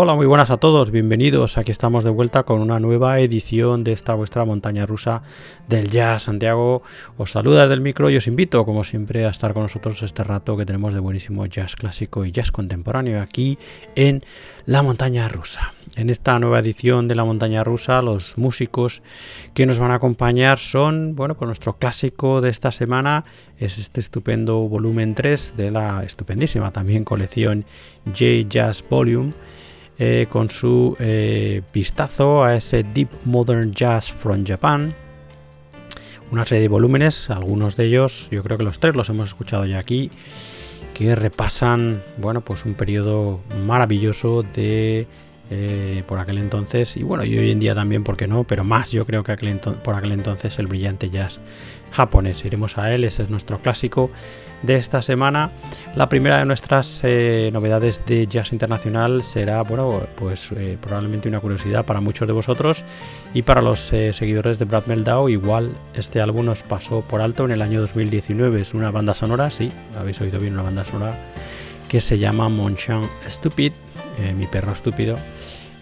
Hola, muy buenas a todos, bienvenidos. Aquí estamos de vuelta con una nueva edición de esta vuestra montaña rusa del jazz. Santiago os saluda desde el micro y os invito, como siempre, a estar con nosotros este rato que tenemos de buenísimo jazz clásico y jazz contemporáneo aquí en la montaña rusa. En esta nueva edición de la montaña rusa, los músicos que nos van a acompañar son, bueno, pues nuestro clásico de esta semana es este estupendo volumen 3 de la estupendísima también colección J Jazz Volume eh, con su eh, vistazo a ese Deep Modern Jazz from Japan. Una serie de volúmenes, algunos de ellos, yo creo que los tres los hemos escuchado ya aquí, que repasan, bueno, pues un periodo maravilloso de eh, por aquel entonces y bueno, y hoy en día también, ¿por qué no? Pero más yo creo que por aquel entonces el brillante jazz japonés. Iremos a él, ese es nuestro clásico de esta semana. La primera de nuestras eh, novedades de jazz internacional será, bueno, pues eh, probablemente una curiosidad para muchos de vosotros y para los seguidores de Brad Meldau. Igual este álbum nos pasó por alto en el año 2019. Es una banda sonora, sí, habéis oído bien, una banda sonora que se llama Monchan Stupid, mi perro estúpido,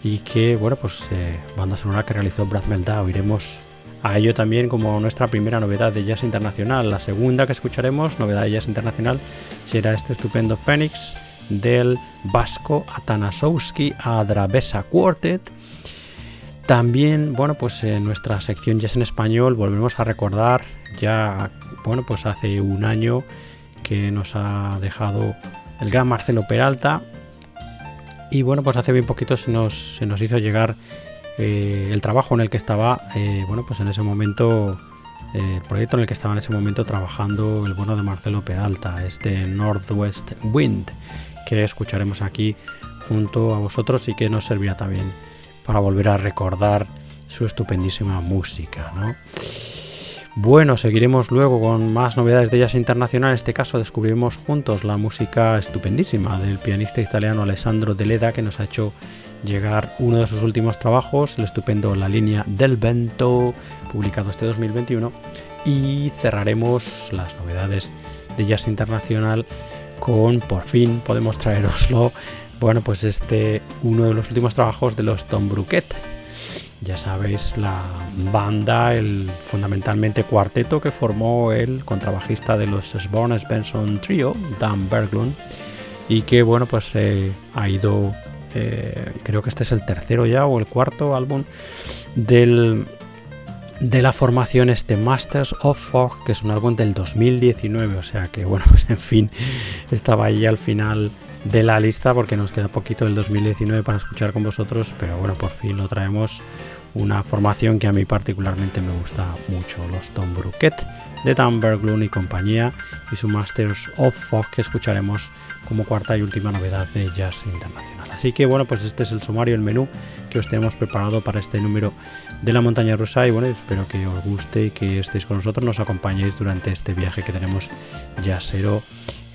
y que, bueno, pues banda sonora que realizó Brad Meldau. Iremos a ello también como nuestra primera novedad de jazz internacional. La segunda que escucharemos, novedad de jazz internacional, será este estupendo Phoenix del vasco Atanasowski Adravesa Quartet. También, bueno, pues en nuestra sección Jazz en Español volvemos a recordar ya, bueno, pues hace un año que nos ha dejado el gran Marcelo Peralta. Y bueno, pues hace bien poquito se nos, se nos hizo llegar eh, el trabajo en el que estaba, eh, bueno, pues en ese momento, eh, el proyecto en el que estaba en ese momento trabajando el bueno de Marcelo Peralta, este Northwest Wind, que escucharemos aquí junto a vosotros y que nos servirá también para volver a recordar su estupendísima música, ¿no? Bueno, seguiremos luego con más novedades de jazz internacional. En este caso descubriremos juntos la música estupendísima del pianista italiano Alessandro Deleda que nos ha hecho llegar uno de sus últimos trabajos, el estupendo La línea del vento, publicado este 2021, y cerraremos las novedades de Jazz Internacional con, por fin, podemos traeroslo, bueno, pues este, uno de los últimos trabajos de los Tom Bruquet. Ya sabéis, la banda, el fundamentalmente cuarteto que formó el contrabajista de los Sborn Benson Trio, Dan Berglund, y que, bueno, pues eh, ha ido eh, creo que este es el tercero ya o el cuarto álbum del, de la formación este Masters of Fog, que es un álbum del 2019, o sea que bueno, pues en fin, estaba ahí al final de la lista porque nos queda poquito del 2019 para escuchar con vosotros, pero bueno, por fin lo traemos una formación que a mí particularmente me gusta mucho, los Tom Bruquet de Dan Berglund y compañía y su Masters of Fog que escucharemos como cuarta y última novedad de Jazz Internacional. Así que bueno, pues este es el sumario, el menú que os tenemos preparado para este número de la montaña rusa y bueno, espero que os guste y que estéis con nosotros, nos acompañéis durante este viaje que tenemos jazzero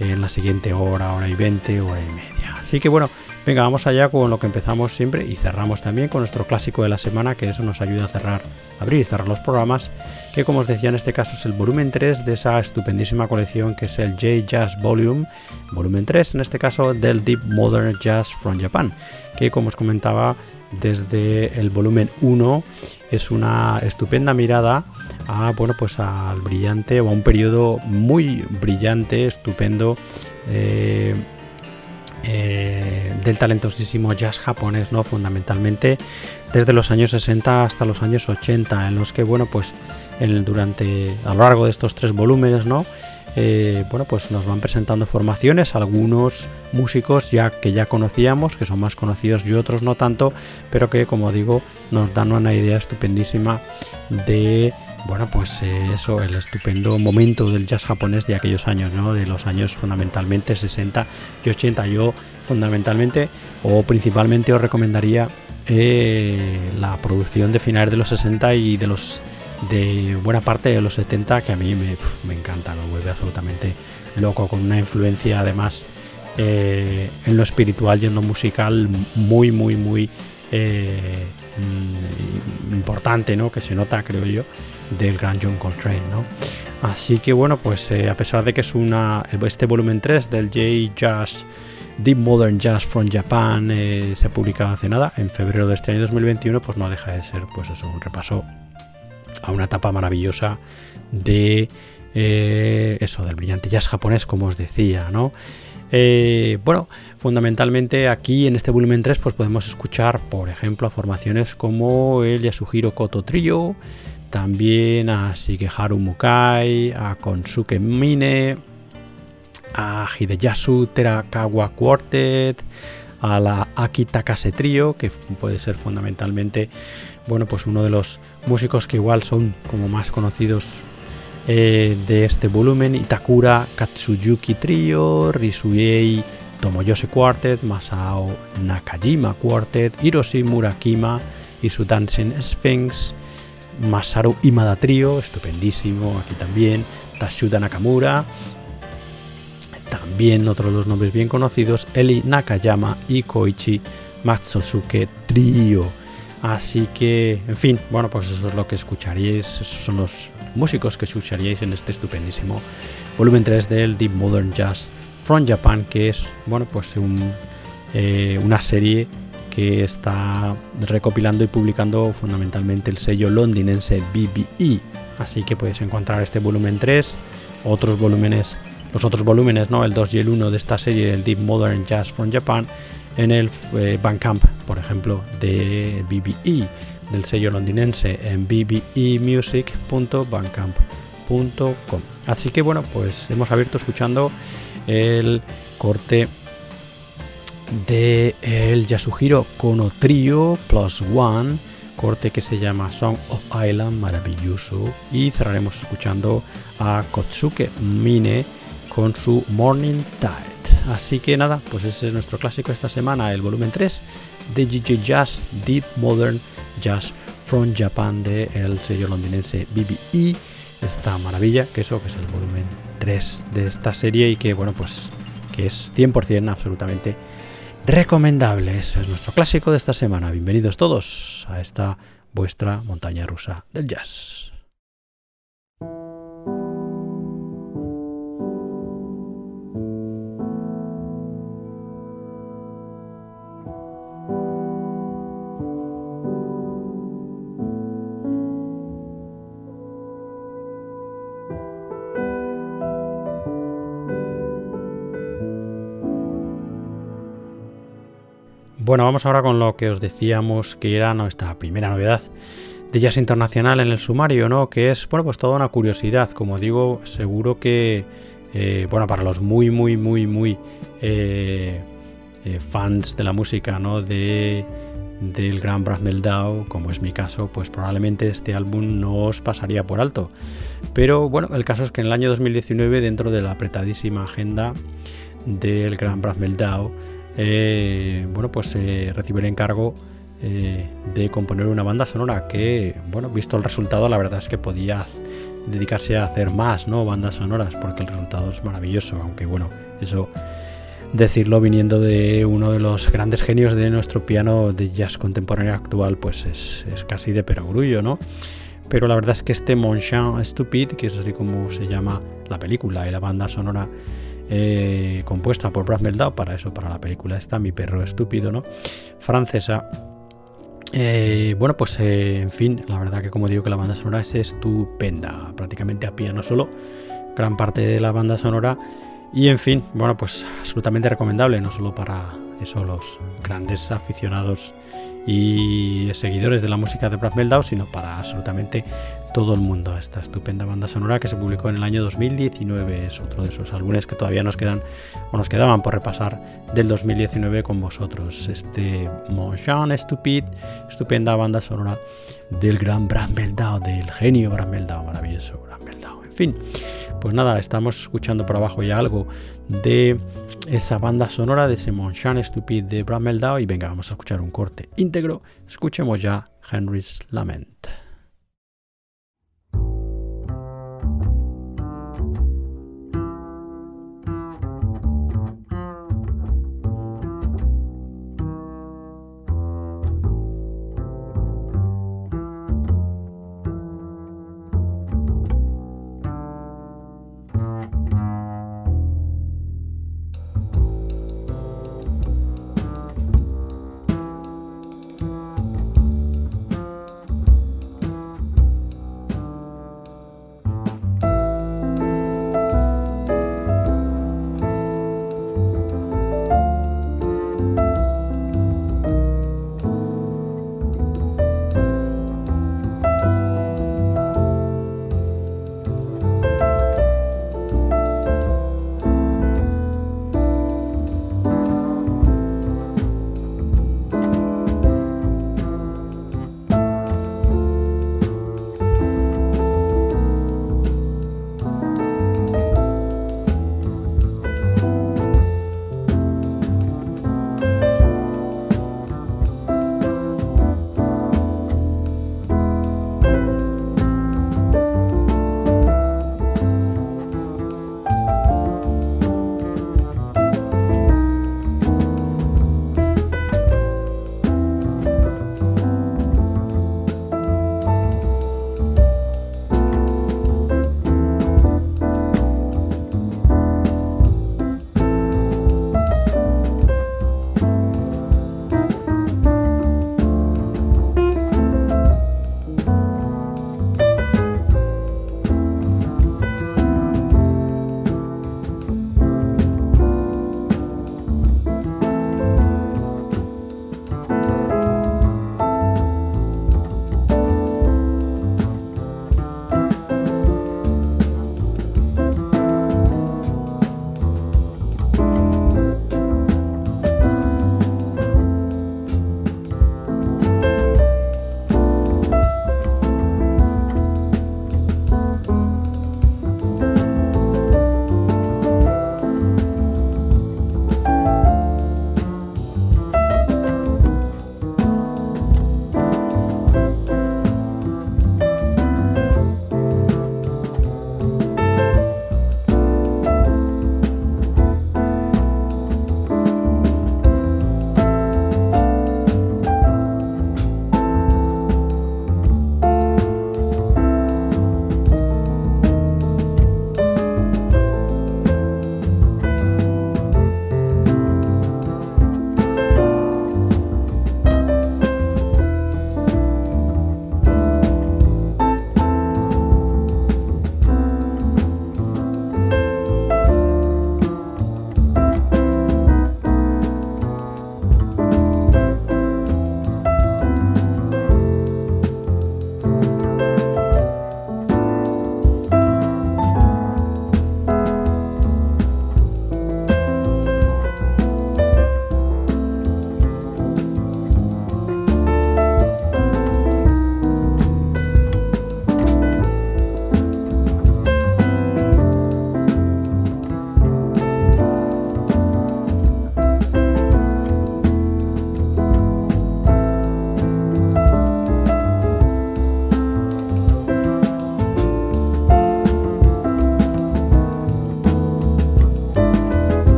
en la siguiente hora, hora y veinte, hora y media. Así que bueno, venga, vamos allá con lo que empezamos siempre y cerramos también con nuestro clásico de la semana, que eso nos ayuda a cerrar, abrir y cerrar los programas, que como os decía en este caso es el volumen 3 de esa estupendísima colección que es el J Jazz Volume, volumen 3 en este caso del Deep Modern Jazz from Japan, que como os comentaba desde el volumen 1 es una estupenda mirada a bueno pues al brillante o a un periodo muy brillante estupendo eh, eh, del talentosísimo jazz japonés, ¿no? Fundamentalmente desde los años 60 hasta los años 80, en los que, bueno, pues durante, a lo largo de estos tres volúmenes, ¿no? Eh, bueno, pues nos van presentando formaciones, algunos músicos ya que ya conocíamos, que son más conocidos y otros no tanto, pero que como digo nos dan una idea estupendísima de bueno, pues eh, eso, el estupendo momento del jazz japonés de aquellos años, ¿no? De los años fundamentalmente 60 y 80. Yo fundamentalmente o principalmente os recomendaría eh, la producción de finales de los 60 y de los de buena parte de los 70 que a mí me, me encanta, me vuelve absolutamente loco, con una influencia además eh, en lo espiritual y en lo musical muy, muy, muy mm, importante, ¿no? Que se nota, creo yo del gran John Coltrane, ¿no? Así que bueno, pues eh, a pesar de que es una este volumen 3 del J Jazz Deep Modern Jazz from Japan eh, se ha publicado hace nada, en febrero de este año 2021, pues no deja de ser pues eso, un repaso a una etapa maravillosa de eh, eso, del brillante jazz japonés, como os decía, ¿no? Eh, bueno, fundamentalmente aquí en este volumen 3 pues podemos escuchar, por ejemplo, a formaciones como el Yasuhiro Koto Trio, también a Shigeharu Mukai, a Konsuke Mine, a Hideyasu Terakawa Quartet, a la Aki Takase Trio, que puede ser fundamentalmente bueno, pues uno de los músicos que igual son como más conocidos eh, de este volumen, Itakura Katsuyuki Trio, Risuei Tomoyose Quartet, Masao Nakajima Quartet, Hiroshi Murakima y su Dancing Sphinx, Masaru Imada Trio, estupendísimo aquí también, Tashuda Nakamura, también otros de los nombres bien conocidos, Eli Nakayama y Koichi Matsusuke Trio. Así que, en fin, bueno, pues eso es lo que escucharíais, esos son los músicos que escucharíais en este estupendísimo volumen 3 del Deep Modern Jazz from Japan, que es, bueno, pues eh, una serie que está recopilando y publicando fundamentalmente el sello londinense BBE. Así que podéis encontrar este volumen 3, otros volúmenes, los otros volúmenes, ¿no? El 2 y el 1 de esta serie del Deep Modern Jazz from Japan en el eh, Bandcamp, por ejemplo, de BBE, del sello londinense en bbemusic.bandcamp.com. Así que bueno, pues hemos abierto escuchando el corte de el Yasuhiro Kono Trio Plus One, corte que se llama Song of Island, maravilloso, y cerraremos escuchando a Kotsuke Mine con su Morning Tide. Así que nada, pues ese es nuestro clásico esta semana, el volumen 3 de GG Jazz Deep Modern Jazz from Japan de el sello londinense BBE. Esta maravilla, que eso que es el volumen 3 de esta serie y que bueno, pues que es 100% absolutamente recomendable. Ese es nuestro clásico de esta semana. Bienvenidos todos a esta vuestra montaña rusa del jazz. Bueno, vamos ahora con lo que os decíamos que era nuestra primera novedad de Jazz Internacional en el sumario, ¿no? Que es, bueno, pues toda una curiosidad. Como digo, seguro que, eh, bueno, para los muy, muy, muy, muy eh, eh, fans de la música, ¿no? De, del gran Brad Meldau, como es mi caso, pues probablemente este álbum no os pasaría por alto. Pero bueno, el caso es que en el año 2019, dentro de la apretadísima agenda del gran Brad Meldau, eh, bueno, pues eh, recibe el encargo eh, de componer una banda sonora que, bueno, visto el resultado, la verdad es que podía dedicarse a hacer más, ¿no? Bandas sonoras, porque el resultado es maravilloso, aunque bueno, eso decirlo viniendo de uno de los grandes genios de nuestro piano de jazz contemporáneo actual, pues es, casi de perogrullo, ¿no? Pero la verdad es que este Mon Stupid, que es así como se llama la película y la banda sonora, eh, compuesta por Brad Meldau, para eso, para la película está Mi perro estúpido, ¿no? Francesa. Eh, bueno, pues eh, en fin, la verdad que como digo que la banda sonora es estupenda, prácticamente a piano solo, gran parte de la banda sonora y en fin, bueno, pues absolutamente recomendable, no solo para eso los grandes aficionados y seguidores de la música de Brad Meldau, sino para absolutamente todo el mundo. Esta estupenda banda sonora que se publicó en el año 2019 es otro de esos álbumes que todavía nos quedan o nos quedaban por repasar del 2019 con vosotros. Este Mon Stupid, estupenda banda sonora del gran Brad Meldau, del genio Brad Meldau, maravilloso Brad Meldau. En fin, pues nada, estamos escuchando por abajo ya algo de esa banda sonora de ese Mon Stupid de Brad Meldau y venga, vamos a escuchar un corte íntegro. Escuchemos ya Henry's Lament.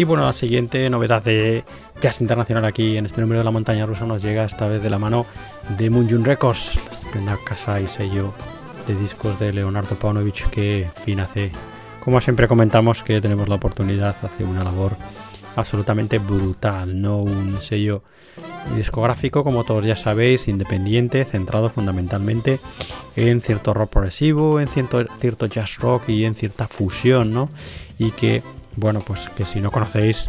Y bueno, la siguiente novedad de jazz internacional aquí en este número de la montaña rusa nos llega esta vez de la mano de Munjun Records, la estupenda casa y sello de discos de Leonardo Paunovic que fin hace, como siempre comentamos, que tenemos la oportunidad, hace una labor absolutamente brutal, no un sello discográfico, como todos ya sabéis, independiente, centrado fundamentalmente en cierto rock progresivo, en cierto, cierto jazz rock y en cierta fusión, ¿no? Y que, bueno, pues que si no conocéis,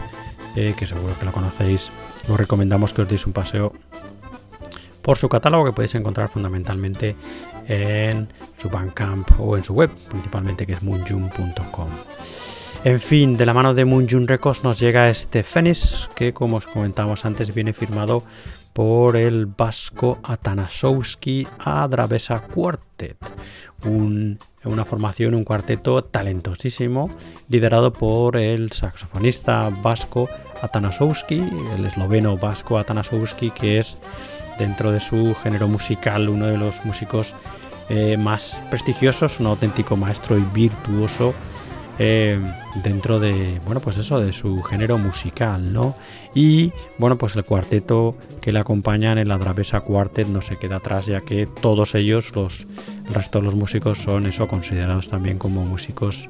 eh, que seguro que lo conocéis, os recomendamos que os deis un paseo por su catálogo que podéis encontrar fundamentalmente en su Bandcamp o en su web, principalmente que es moonjun.com. En fin, de la mano de Moonjun Records nos llega este Fenix, que como os comentamos antes viene firmado por el vasco Atanasowski Adravesa Quartet, una formación, un cuarteto talentosísimo, liderado por el saxofonista vasco Atanasowski, el esloveno vasco Atanasowski, que es dentro de su género musical uno de los músicos eh, más prestigiosos, un auténtico maestro y virtuoso eh, dentro de, bueno, pues eso, de su género musical, ¿no? Y, bueno, pues el cuarteto que le acompañan en la Travesa Quartet no se queda atrás, ya que todos ellos, los, el resto de los músicos, son eso, considerados también como músicos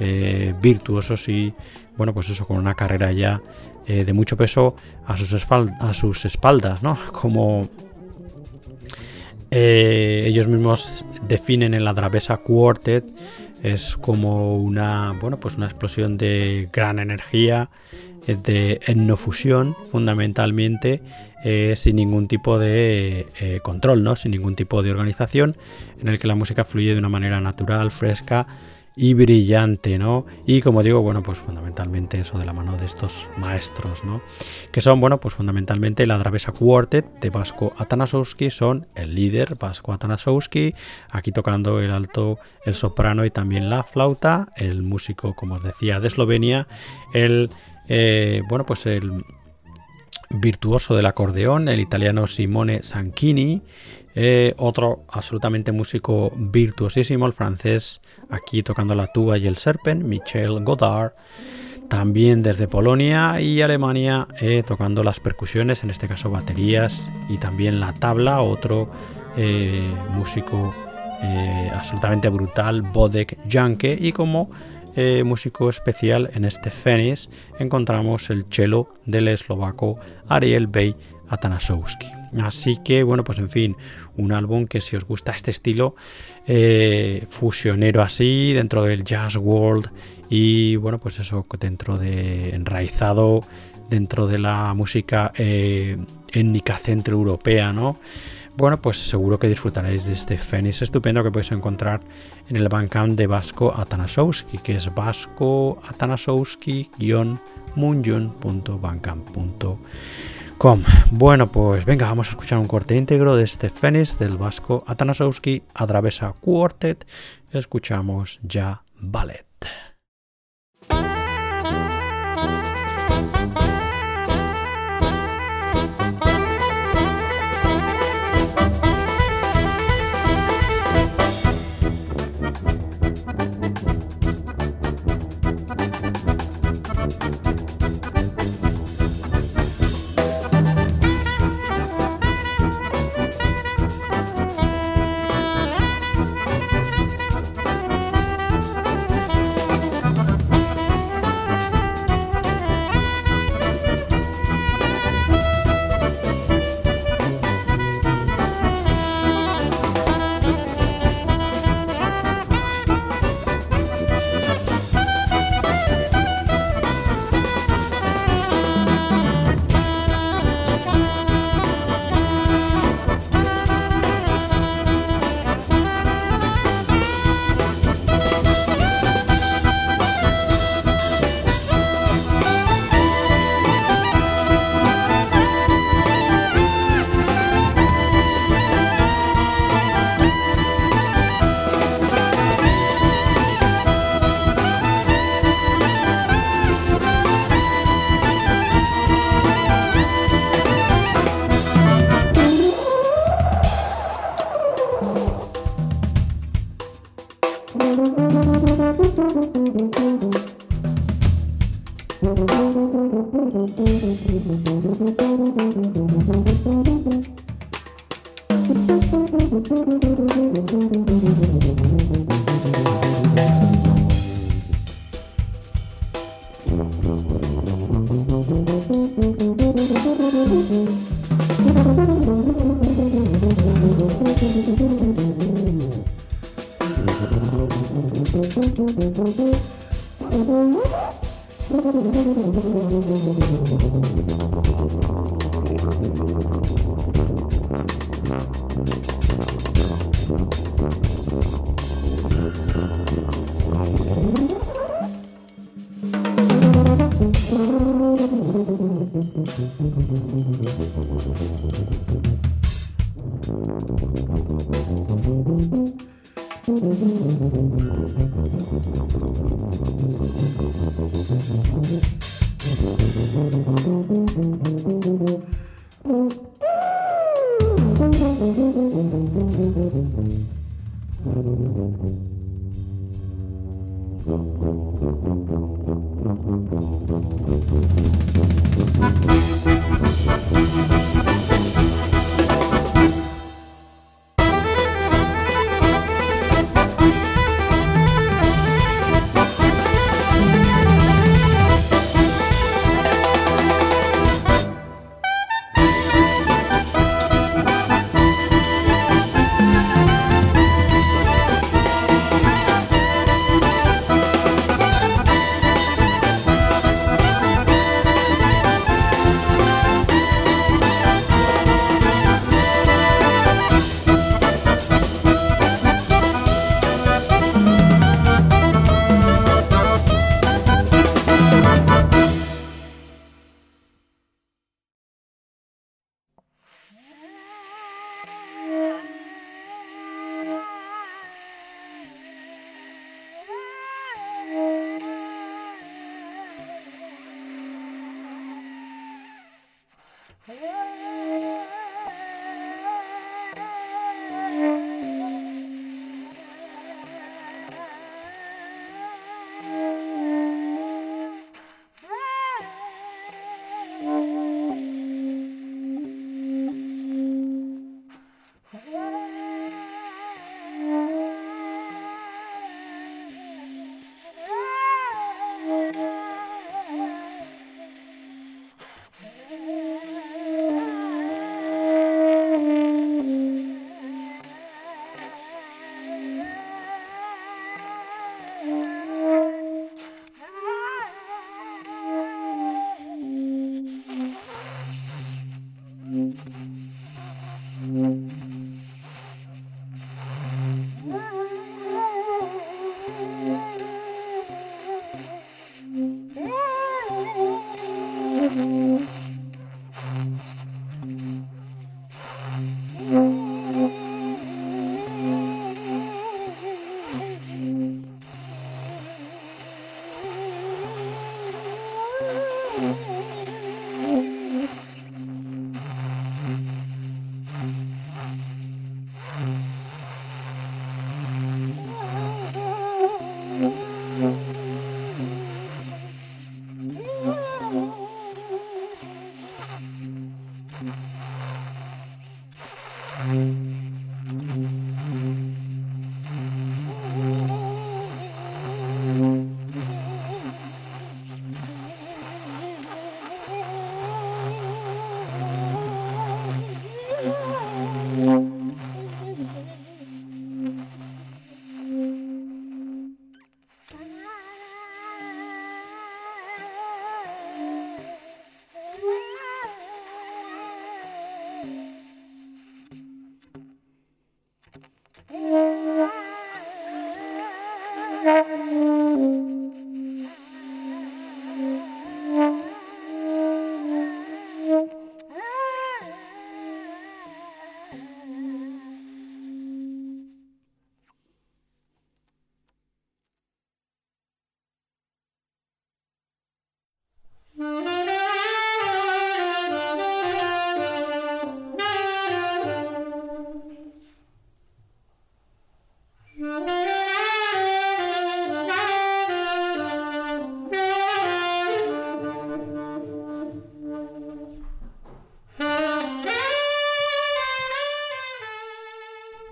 eh, virtuosos y, bueno, pues eso, con una carrera ya eh, de mucho peso a sus, a sus espaldas, ¿no? Como ellos mismos definen en la Travesa Quartet es como una, bueno, pues una explosión de gran energía, eh, de etnofusión fundamentalmente, eh, sin ningún tipo de eh, control, ¿no? sin ningún tipo de organización, en el que la música fluye de una manera natural, fresca, y brillante, ¿no? Y como digo, bueno, pues fundamentalmente eso de la mano de estos maestros, ¿no? Que son, bueno, pues fundamentalmente la Dravesa Quartet de Vasco Atanasowski, son el líder Vasco Atanasowski, aquí tocando el alto, el soprano y también la flauta, el músico, como os decía, de Eslovenia, el, eh, bueno, pues el virtuoso del acordeón, el italiano Simone Sanchini, eh, otro absolutamente músico virtuosísimo, el francés, aquí tocando la tuba y el serpen, Michel Godard. También desde Polonia y Alemania eh, tocando las percusiones, en este caso baterías y también la tabla, otro eh, músico absolutamente brutal, Bodek Janke. Y como músico especial en este Fénix encontramos el cello del eslovaco Ariel Bey Atanasowski. Así que, bueno, pues en fin, un álbum que si os gusta este estilo eh, fusionero así, dentro del jazz world y, bueno, pues eso, dentro de enraizado, dentro de la música eh, étnica centroeuropea, ¿no? Bueno, pues seguro que disfrutaréis de este Fénix estupendo que podéis encontrar en el Bandcamp de Vasco Atanasowski, que es vasco atanasowski-munjun.bandcamp.com bueno, pues venga, vamos a escuchar un corte íntegro de este Fénix del vasco Atanasowski a travesa Quartet. Escuchamos ya Ballet.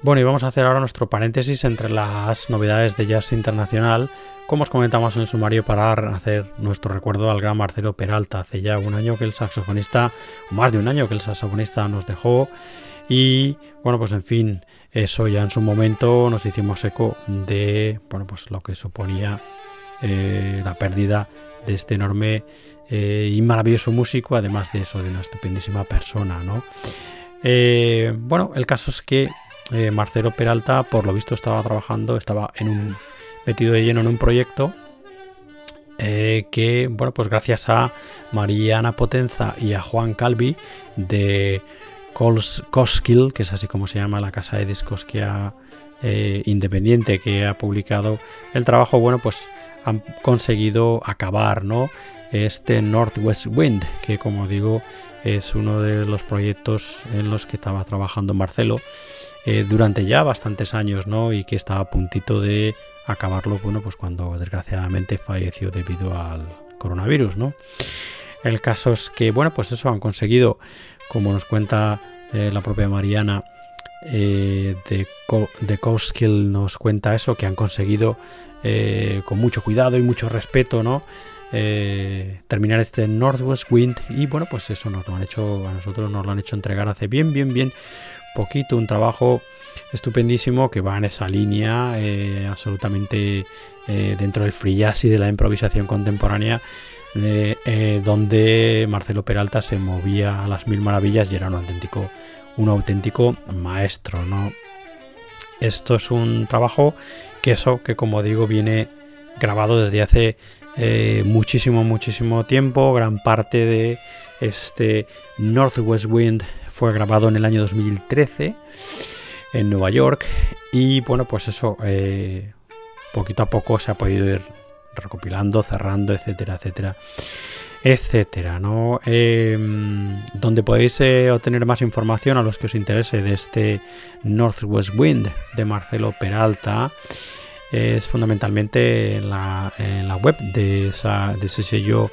Bueno, y vamos a hacer ahora nuestro paréntesis entre las novedades de jazz internacional, como os comentamos en el sumario, para hacer nuestro recuerdo al gran Marcelo Peralta. Hace ya un año que el saxofonista, o más de un año que el saxofonista nos dejó, y bueno, pues en fin, eso ya en su momento nos hicimos eco de bueno, pues lo que suponía eh, la pérdida de este enorme eh, y maravilloso músico, además de eso, de una estupendísima persona, ¿no? Eh, bueno, el caso es que eh, Marcelo Peralta, por lo visto, estaba trabajando, estaba en un, metido de lleno en un proyecto eh, que, bueno, pues gracias a Mariana Potenza y a Juan Calvi de Koskil, que es así como se llama la casa de discos que ha eh, independiente que ha publicado el trabajo, bueno, pues han conseguido acabar, ¿no? Este Northwest Wind, que como digo es uno de los proyectos en los que estaba trabajando Marcelo eh, durante ya bastantes años, ¿no? Y que estaba a puntito de acabarlo, bueno, pues cuando desgraciadamente falleció debido al coronavirus, ¿no? El caso es que, bueno, pues eso han conseguido, como nos cuenta eh, la propia Mariana eh, de, de nos cuenta eso, que han conseguido con mucho cuidado y mucho respeto, ¿no? terminar este Northwest Wind y bueno pues eso nos lo han hecho a nosotros nos lo han hecho entregar hace bien bien bien poquito, un trabajo estupendísimo que va en esa línea eh, absolutamente eh, dentro del free jazz y de la improvisación contemporánea eh, donde Marcelo Peralta se movía a las mil maravillas y era un auténtico un auténtico maestro no esto es un trabajo que eso que como digo viene grabado desde hace muchísimo muchísimo tiempo. Gran parte de este Northwest Wind fue grabado en el año 2013 en Nueva York. Y bueno, pues eso, eh, poquito a poco se ha podido ir recopilando, cerrando, etcétera, etcétera, etcétera, ¿no? Em, donde podéis eh, obtener más información a los que os interese de este Northwest Wind de Marcelo Peralta es fundamentalmente en la, web de, esa, de ese sello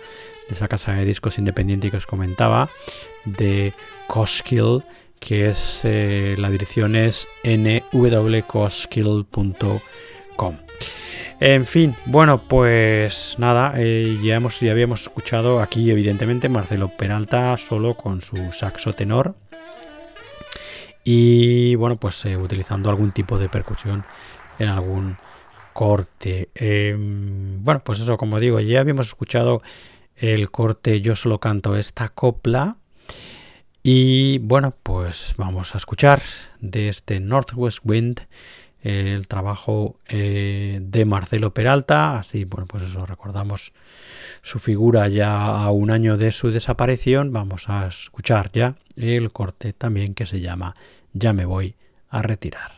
de esa casa de discos independiente que os comentaba, de Koskill, que es eh, la dirección es nwkoskill.com. En fin, bueno, pues nada, eh, ya, hemos, ya habíamos escuchado aquí evidentemente Marcelo Peralta solo con su saxo tenor y bueno, pues eh, utilizando algún tipo de percusión en algún corte. Em, bueno, pues eso, como digo, ya habíamos escuchado el corte Yo solo canto esta copla. Y bueno, pues vamos a escuchar de este Northwest Wind el trabajo eh, de Marcelo Peralta. Así, bueno, pues eso recordamos su figura ya a un año de su desaparición. Vamos a escuchar ya el corte también que se llama Ya me voy a retirar.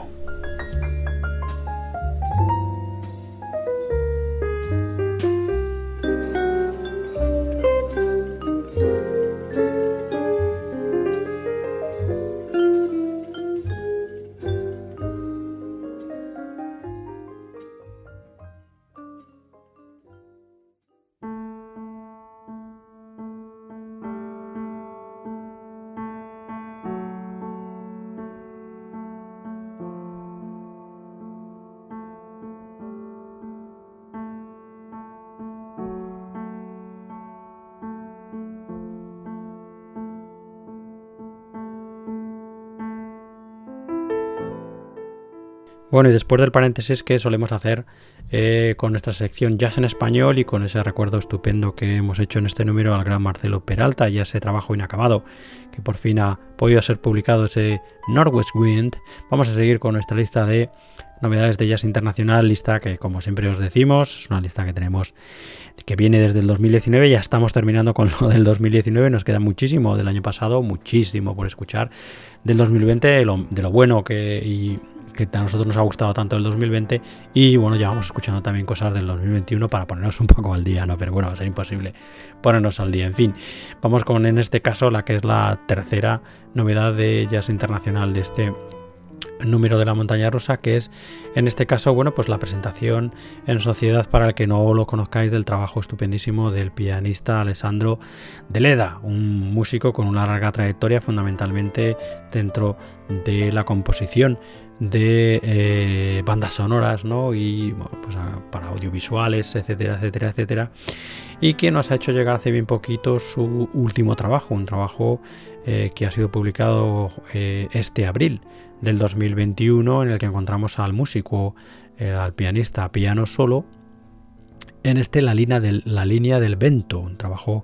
Bueno, y después del paréntesis que solemos hacer eh, con nuestra sección Jazz en Español y con ese recuerdo estupendo que hemos hecho en este número al gran Marcelo Peralta y ese trabajo inacabado que por fin ha podido ser publicado, ese Northwest Wind, vamos a seguir con nuestra lista de novedades de jazz internacional, lista que como siempre os decimos, es una lista que tenemos que viene desde el 2019, ya estamos terminando con lo del 2019, nos queda muchísimo del año pasado, muchísimo por escuchar. Del 2020, de lo, de lo bueno que que a nosotros nos ha gustado tanto el 2020 y bueno, ya vamos escuchando también cosas del 2021 para ponernos un poco al día, ¿no? Pero bueno, va a ser imposible ponernos al día. En fin, vamos con en este caso la que es la tercera novedad de Jazz Internacional de este número de la montaña rusa que es en este caso bueno pues la presentación en sociedad para el que no lo conozcáis del trabajo estupendísimo del pianista Alessandro Deleda un músico con una larga trayectoria fundamentalmente dentro de la composición de eh, bandas sonoras ¿no? y pues para audiovisuales, etcétera, etcétera, etcétera. Y que nos ha hecho llegar hace bien poquito su último trabajo, un trabajo eh, que ha sido publicado eh, este abril del 2021, en el que encontramos al músico, al pianista piano solo, en este la línea del, la línea del vento, un trabajo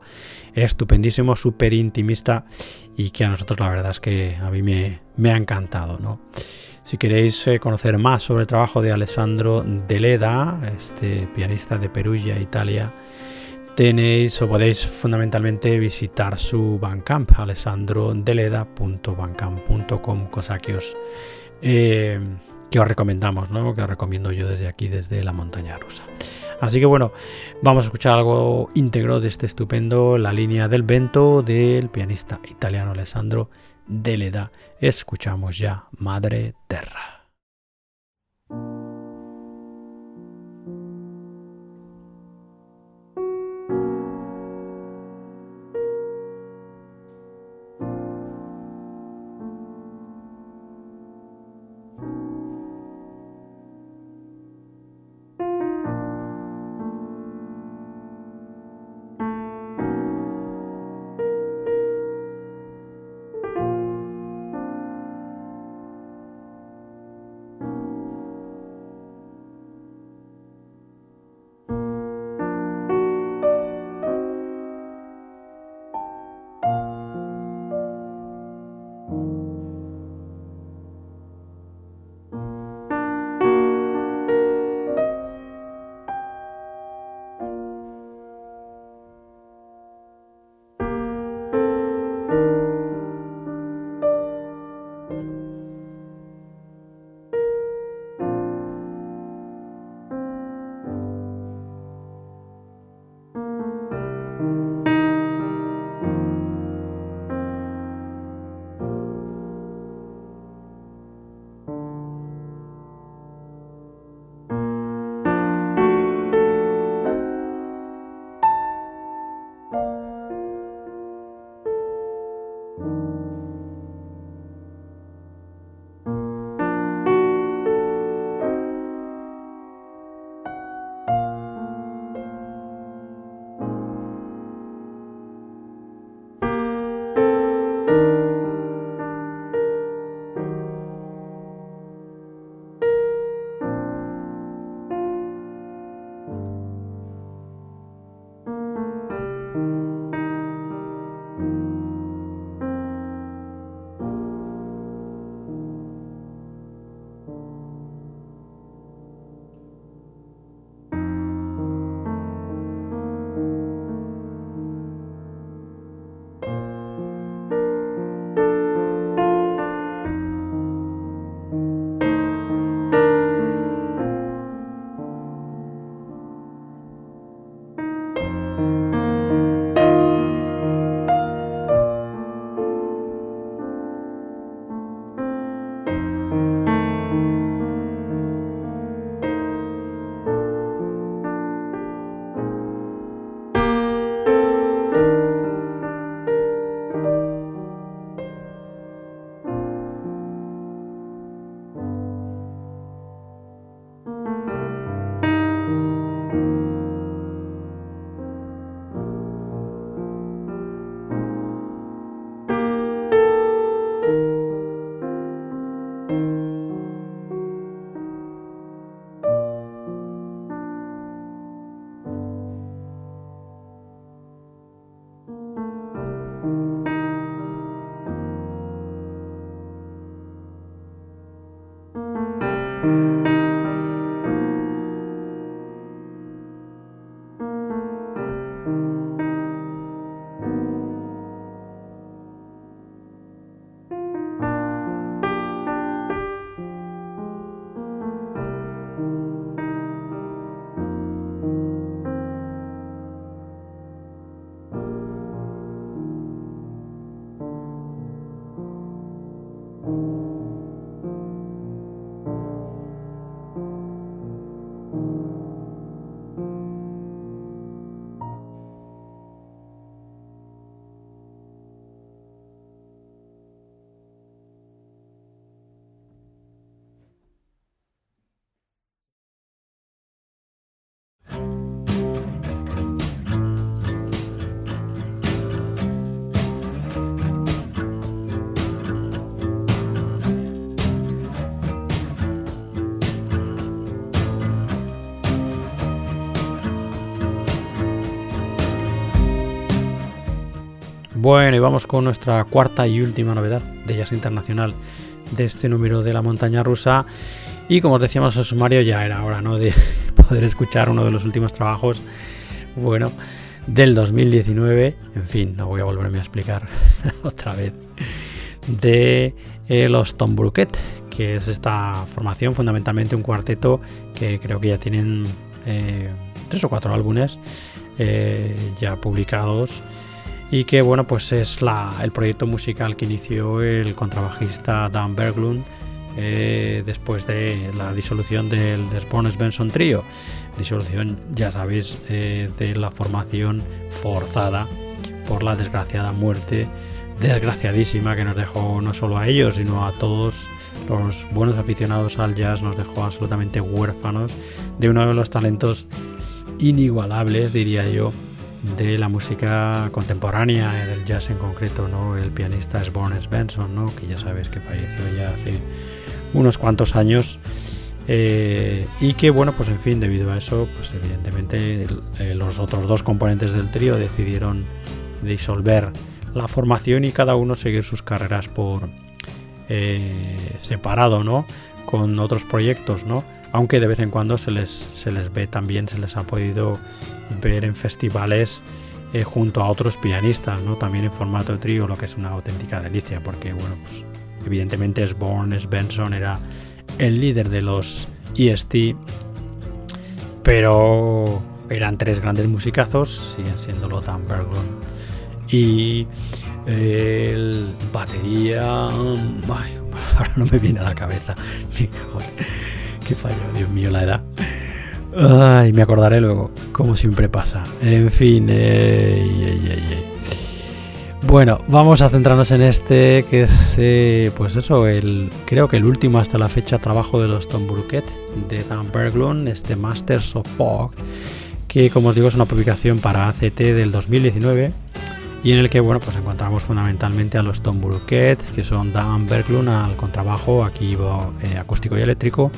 estupendísimo, súper intimista y que a nosotros la verdad es que a mí me, me ha encantado. ¿no? Si queréis eh, conocer más sobre el trabajo de Alessandro Deleda, este pianista de Perugia, Italia, tenéis o podéis fundamentalmente visitar su Bandcamp, alessandrodeleda.bandcamp.com, cosa que os, eh, que os recomendamos, ¿no? que os recomiendo yo desde aquí, desde la montaña rusa. Así que bueno, vamos a escuchar algo íntegro de este estupendo La línea del vento del pianista italiano Alessandro Deleda. Escuchamos ya Madre Terra. Bueno, y vamos con nuestra cuarta y última novedad de Jazz Internacional de este número de la montaña rusa. Y como os decíamos en sumario, ya era hora ¿no? de poder escuchar uno de los últimos trabajos, bueno, del 2019. En fin, no voy a volverme a explicar otra vez. De eh, los Tom Bruquet, que es esta formación, fundamentalmente un cuarteto que creo que ya tienen eh, tres o cuatro álbumes eh, ya publicados y que bueno pues es el proyecto musical que inició el contrabajista Dan Berglund eh, después de la disolución del Despones Benson Trio. Disolución ya sabéis eh, de la formación forzada por la desgraciada muerte desgraciadísima que nos dejó no solo a ellos sino a todos los buenos aficionados al jazz nos dejó absolutamente huérfanos de uno de los talentos inigualables diría yo de la música contemporánea, eh, del jazz en concreto, ¿no? El pianista es Boris Benson, ¿no? Que ya sabes que falleció ya hace unos cuantos años. Eh, y que bueno, pues en fin, debido a eso, pues evidentemente eh, los otros dos componentes del trío decidieron disolver la formación y cada uno seguir sus carreras por separado, ¿no? Con otros proyectos, ¿no? Aunque de vez en cuando se les, se les ve también, se les ha podido ver en festivales eh, junto a otros pianistas, ¿no? También en formato trío, lo que es una auténtica delicia, porque bueno, pues evidentemente Sborn, Benson era el líder de los EST, pero eran tres grandes musicazos, siguen siendo Lothar Berglund y el batería, ahora no me viene a la cabeza, qué fallo, Dios mío, la edad. Ay, me acordaré luego, como siempre pasa. En fin, bueno, vamos a centrarnos en este que es, eh, pues eso, el creo que el último hasta la fecha trabajo de los Tom Bruquet de Dan Berglund, este Masters of Fog, que como os digo es una publicación para ACT del 2019 y en el que bueno pues encontramos fundamentalmente a los Tom Bruquet, que son Dan Berglund al contrabajo, aquí eh, acústico y eléctrico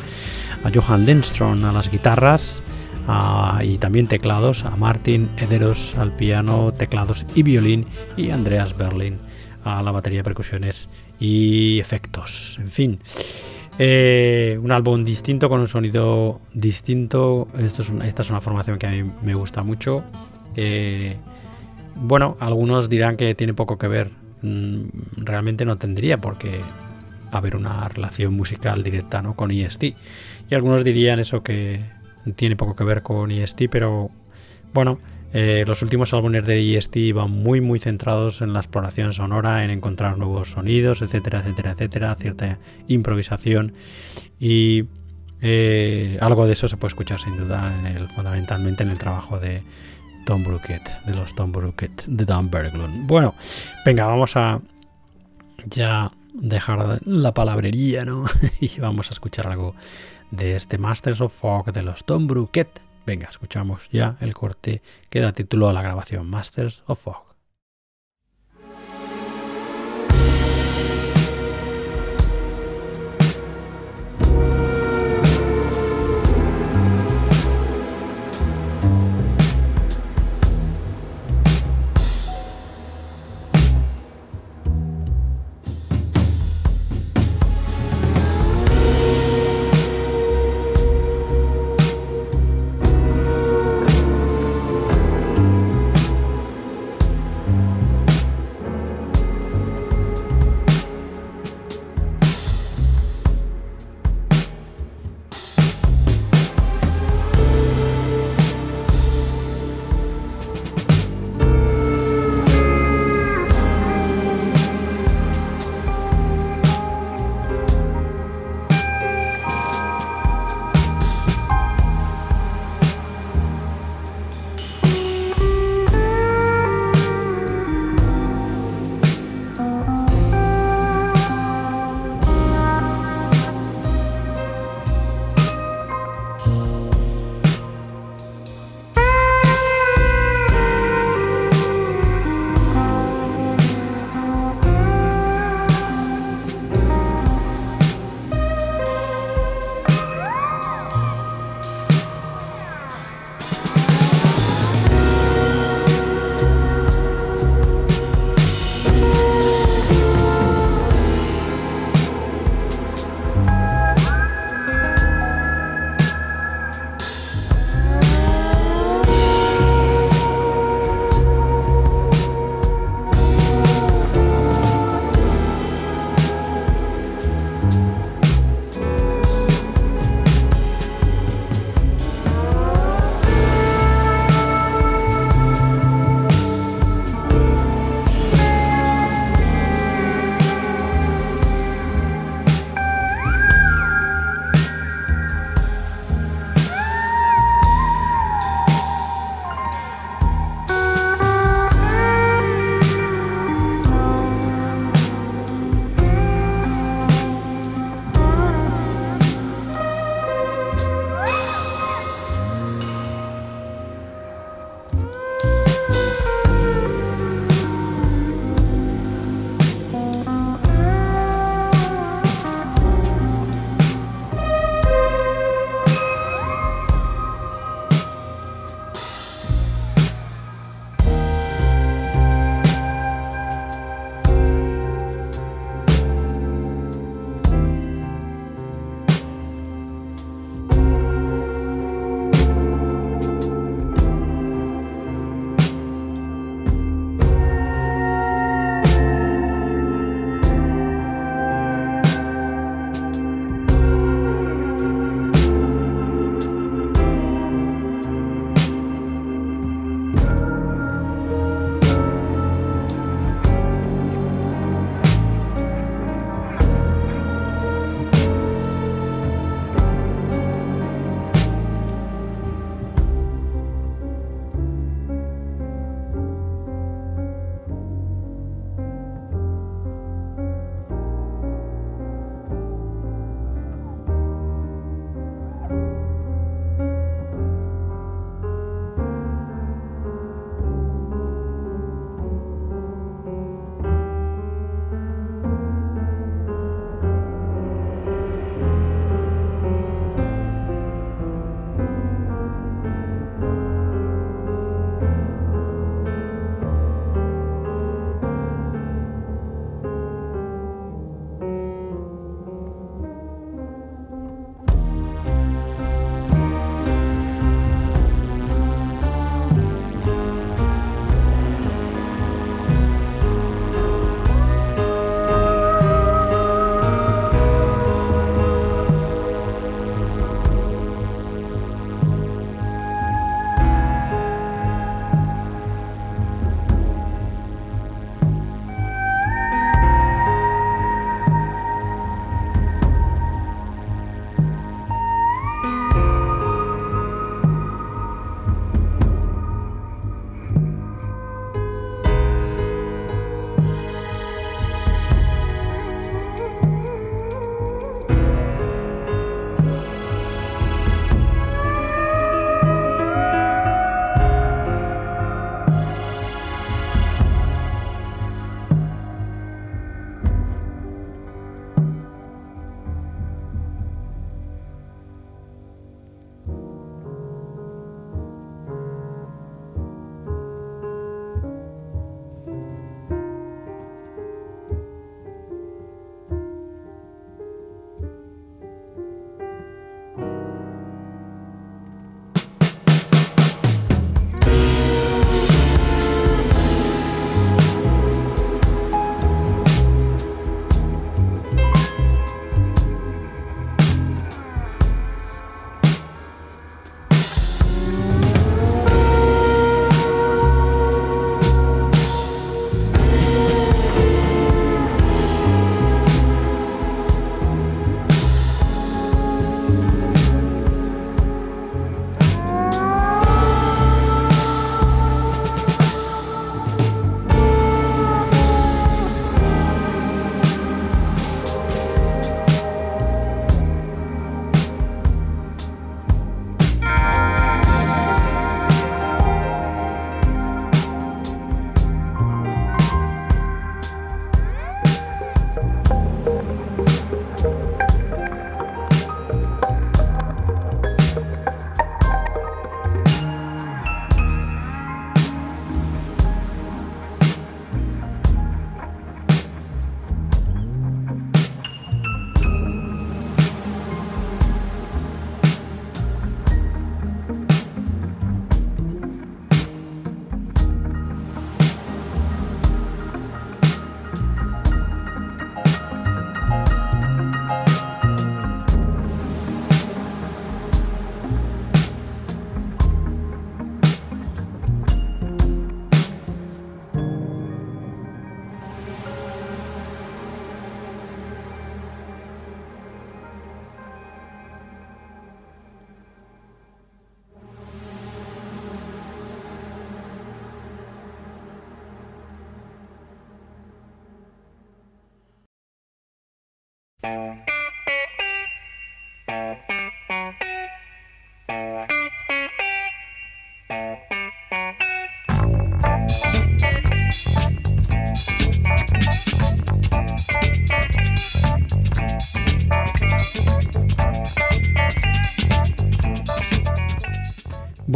a Johan Lindström a las guitarras y también teclados, a Martin Ederos al piano, teclados y violín y Andreas Berlin a la batería percusiones y efectos. En fin, eh, un álbum distinto con un sonido distinto. Esto es esta es una formación que a mí me gusta mucho. Eh, bueno, algunos dirán que tiene poco que ver. Mm, realmente no tendría porque haber una relación musical directa ¿no? con EST. Y algunos dirían eso que tiene poco que ver con EST, pero bueno, eh, los últimos álbumes de EST iban muy muy centrados en la exploración sonora, en encontrar nuevos sonidos, etcétera, etcétera, etcétera, cierta improvisación y eh, algo de eso se puede escuchar sin duda en el, fundamentalmente en el trabajo de Tom Brookett, de los Tom Brookett, de Dan Berglund. Bueno, venga, vamos a ya dejar la palabrería, ¿no? y vamos a escuchar algo de este Masters of Fog de los Tom Bruquet. Venga, escuchamos ya el corte que da título a la grabación Masters of Fog.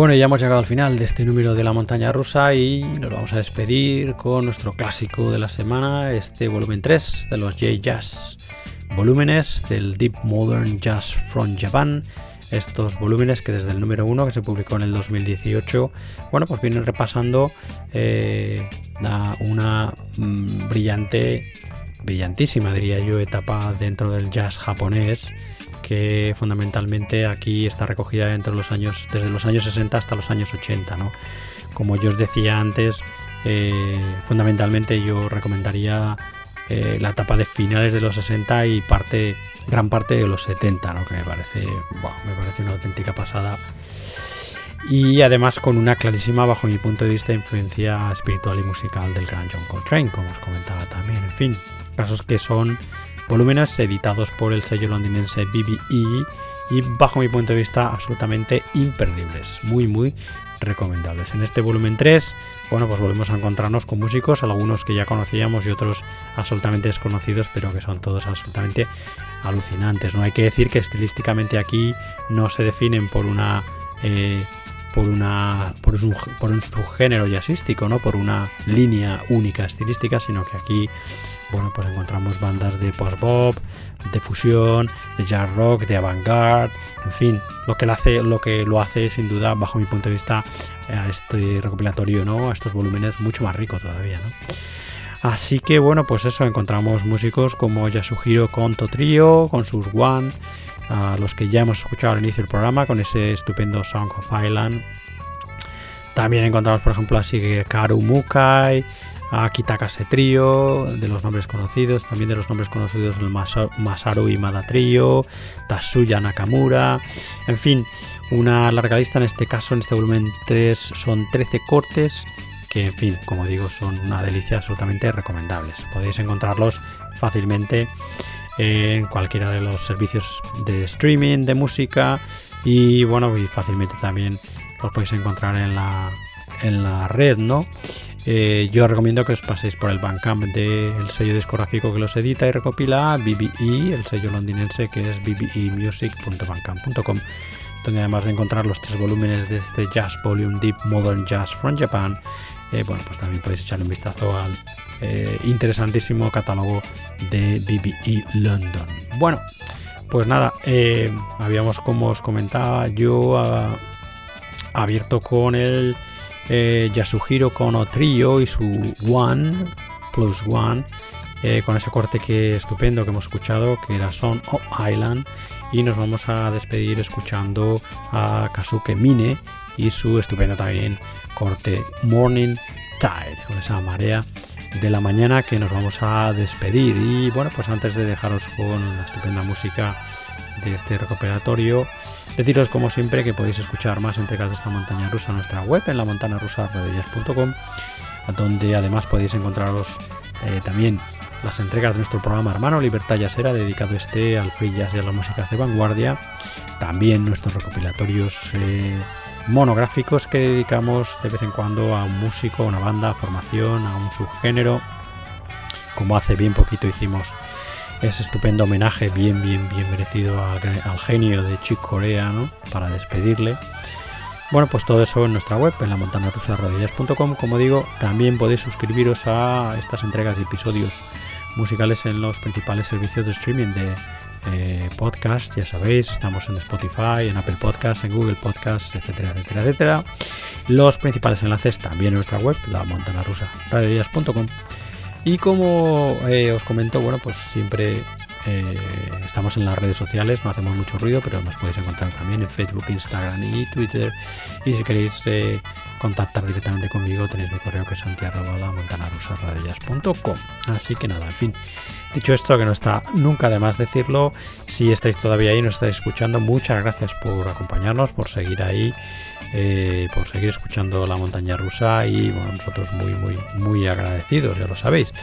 Bueno, ya hemos llegado al final de este número de la montaña rusa y nos vamos a despedir con nuestro clásico de la semana, este volumen 3 de los J-Jazz. Volúmenes del Deep Modern Jazz from Japan. Estos volúmenes que desde el número 1 que se publicó en el 2018, bueno, pues vienen repasando eh, una mm, brillante, brillantísima diría yo, etapa dentro del jazz japonés fundamentalmente aquí está recogida entre los años, desde los años 60 hasta los años 80. ¿no? Como yo os decía antes, eh, fundamentalmente yo recomendaría eh, la etapa de finales de los 60 y parte, gran parte de los 70, ¿no? que me parece, me parece una auténtica pasada. Y además con una clarísima, bajo mi punto de vista, influencia espiritual y musical del gran John Coltrane, como os comentaba también. En fin, casos que son volúmenes editados por el sello londinense BBE y bajo mi punto de vista absolutamente imperdibles, muy muy recomendables. En este volumen 3, bueno, pues volvemos a encontrarnos con músicos, algunos que ya conocíamos y otros absolutamente desconocidos, pero que son todos absolutamente alucinantes. No hay que decir que estilísticamente aquí no se definen por una eh, por una por un, subgénero jazzístico, no por una línea única estilística, sino que aquí bueno, pues encontramos bandas de post-bop, de fusión, de jazz rock, de avant-garde, en fin, lo que, lo hace, sin duda, bajo mi punto de vista, a este recopilatorio, ¿no? A estos volúmenes mucho más rico todavía, ¿no? Así que bueno, pues eso, encontramos músicos como Yasuhiro Konto Trio, con sus One, a los que ya hemos escuchado al inicio del programa, con ese estupendo Song of Island. También encontramos, por ejemplo, así que Karu Mukai, a Kitakase Trio, de los nombres conocidos, también de los nombres conocidos el Masaru Imada Trio, Tatsuya Nakamura, en fin, una larga lista, en este caso, en este volumen 3 son 13 cortes que, en fin, como digo, son una delicia absolutamente recomendables. Podéis encontrarlos fácilmente en cualquiera de los servicios de streaming de música y bueno, y fácilmente también los podéis encontrar en la, en la red, ¿no? Eh, yo recomiendo que os paséis por el Bandcamp del sello discográfico que los edita y recopila, BBE, el sello londinense que es bbemusic.bandcamp.com, donde además de encontrar los tres volúmenes de este Jazz Volume Deep Modern Jazz from Japan, eh, bueno, pues también podéis echar un vistazo al eh, interesantísimo catálogo de BBE London. Bueno, pues nada, habíamos, como os comentaba, yo ah, abierto con el eh, Yasuhiro Kono Trio y su One Plus One, eh, con ese corte que estupendo que hemos escuchado, que era Son of Island. Y nos vamos a despedir escuchando a Kazuke Mine y su estupendo también corte Morning Tide, con esa marea de la mañana que nos vamos a despedir. Y bueno, pues antes de dejaros con la estupenda música de este recuperatorio, Deciros como siempre que podéis escuchar más entregas de esta montaña rusa en nuestra web en la montana rusa donde además podéis encontraros eh, también las entregas de nuestro programa hermano Libertad Yasera, dedicado este al free y a las músicas de vanguardia. También nuestros recopilatorios eh, monográficos que dedicamos de vez en cuando a un músico, a una banda, a formación, a un subgénero. Como hace bien poquito hicimos ese estupendo homenaje bien, bien, bien merecido al, genio de Chick Corea, ¿no? Para despedirle. Bueno, pues todo eso en nuestra web, en la montana Como digo, también podéis suscribiros a estas entregas y episodios musicales en los principales servicios de streaming de eh, podcast. Ya sabéis, estamos en Spotify, en Apple Podcasts, en Google Podcasts, etcétera, etcétera, etcétera. Los principales enlaces también en nuestra web, la montana y como eh, os comento, bueno, pues siempre eh, estamos en las redes sociales, no hacemos mucho ruido, pero nos podéis encontrar también en Facebook, Instagram y Twitter. Y si queréis eh, contactar directamente conmigo, tenéis mi correo que es. Así que nada, en fin. Dicho esto, que no está nunca de más decirlo, si estáis todavía ahí, nos estáis escuchando, muchas gracias por acompañarnos, por seguir ahí eh, por seguir escuchando la montaña rusa y bueno, nosotros muy, muy, muy agradecidos, ya lo sabéis.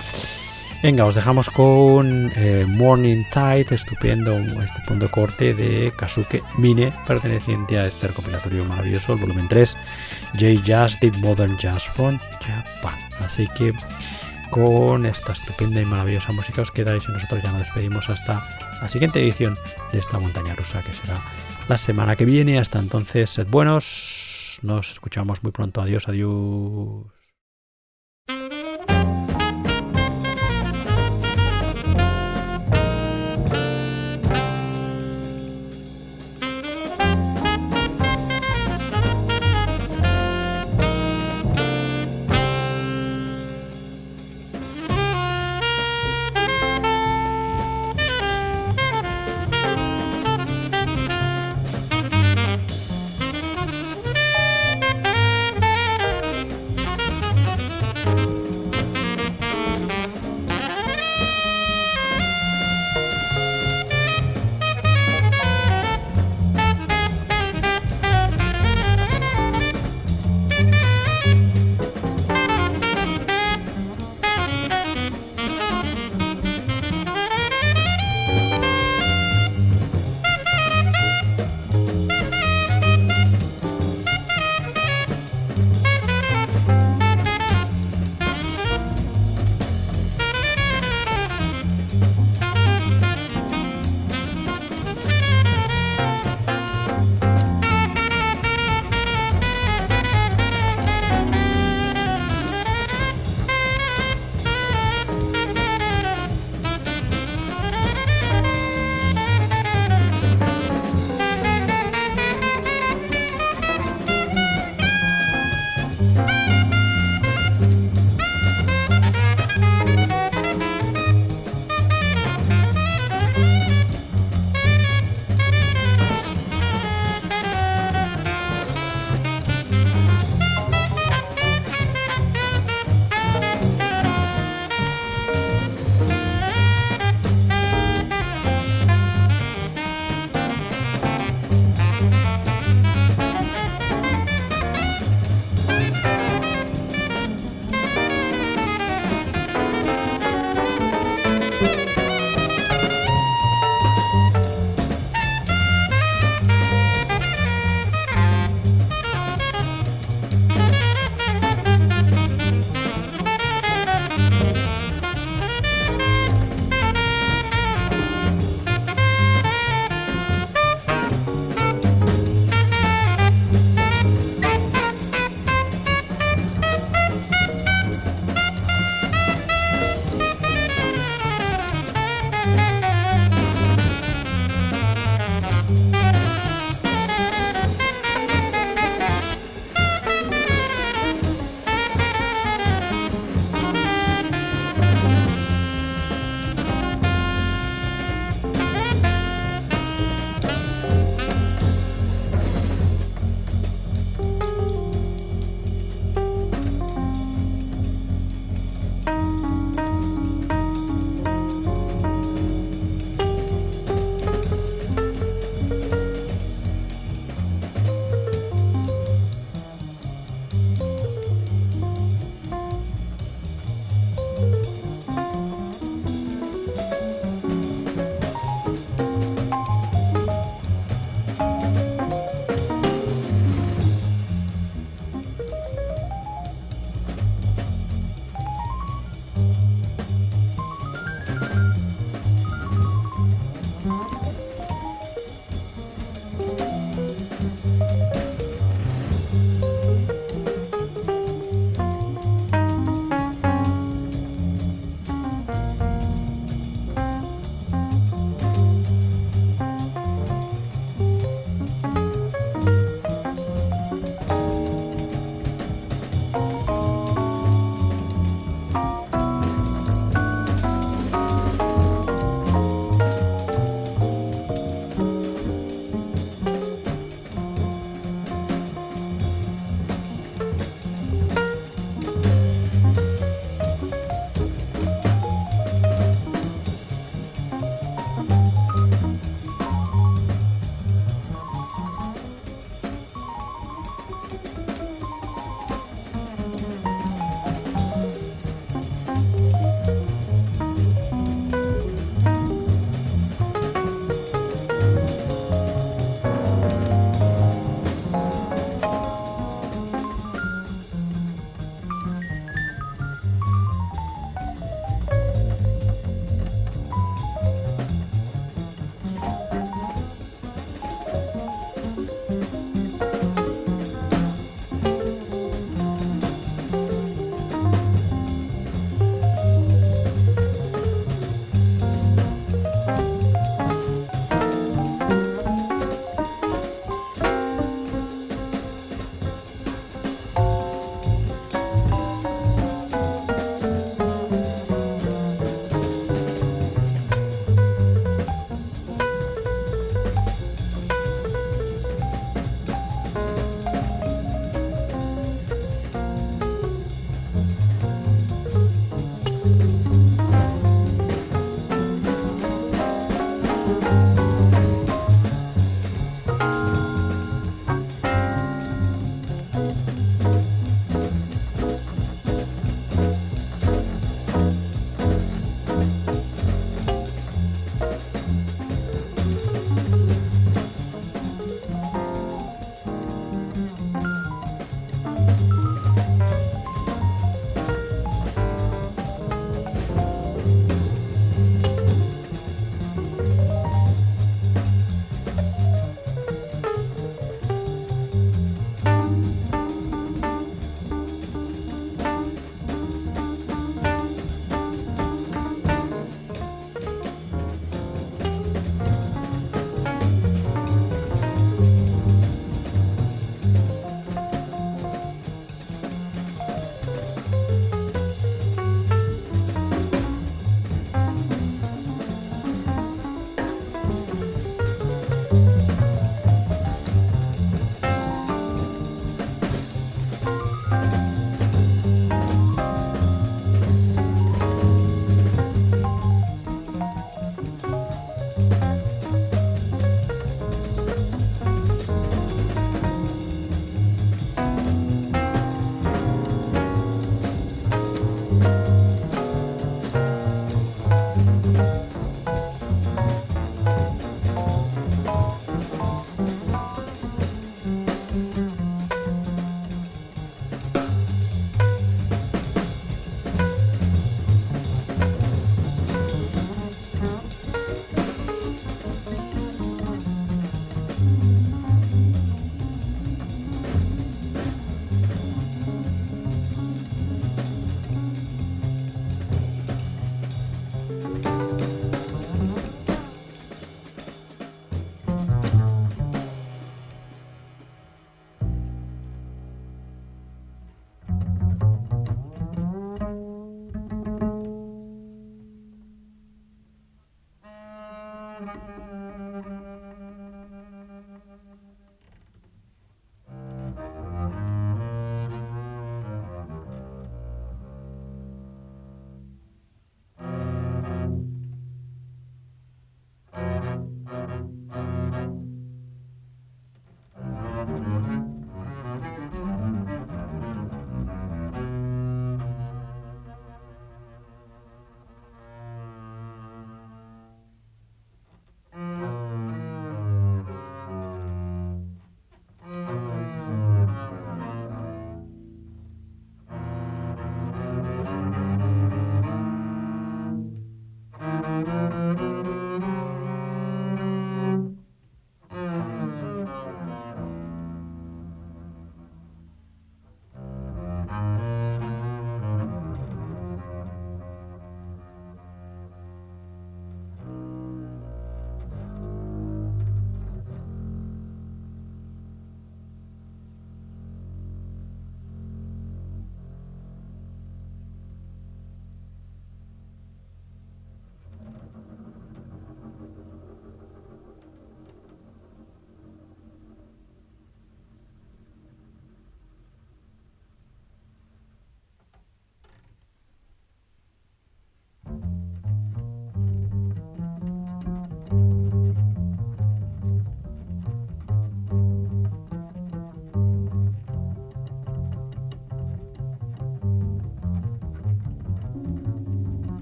Venga, os dejamos con eh, Morning Tide, estupendo, punto de corte de Kazuke Mine, perteneciente a este recopilatorio maravilloso, el volumen 3, J-Jazz, The Modern Jazz from Japan. Así que con esta estupenda y maravillosa música os quedáis y nosotros ya nos despedimos hasta la siguiente edición de esta montaña rusa que será la semana que viene. Hasta entonces, sed buenos. Nos escuchamos muy pronto. Adiós, adiós.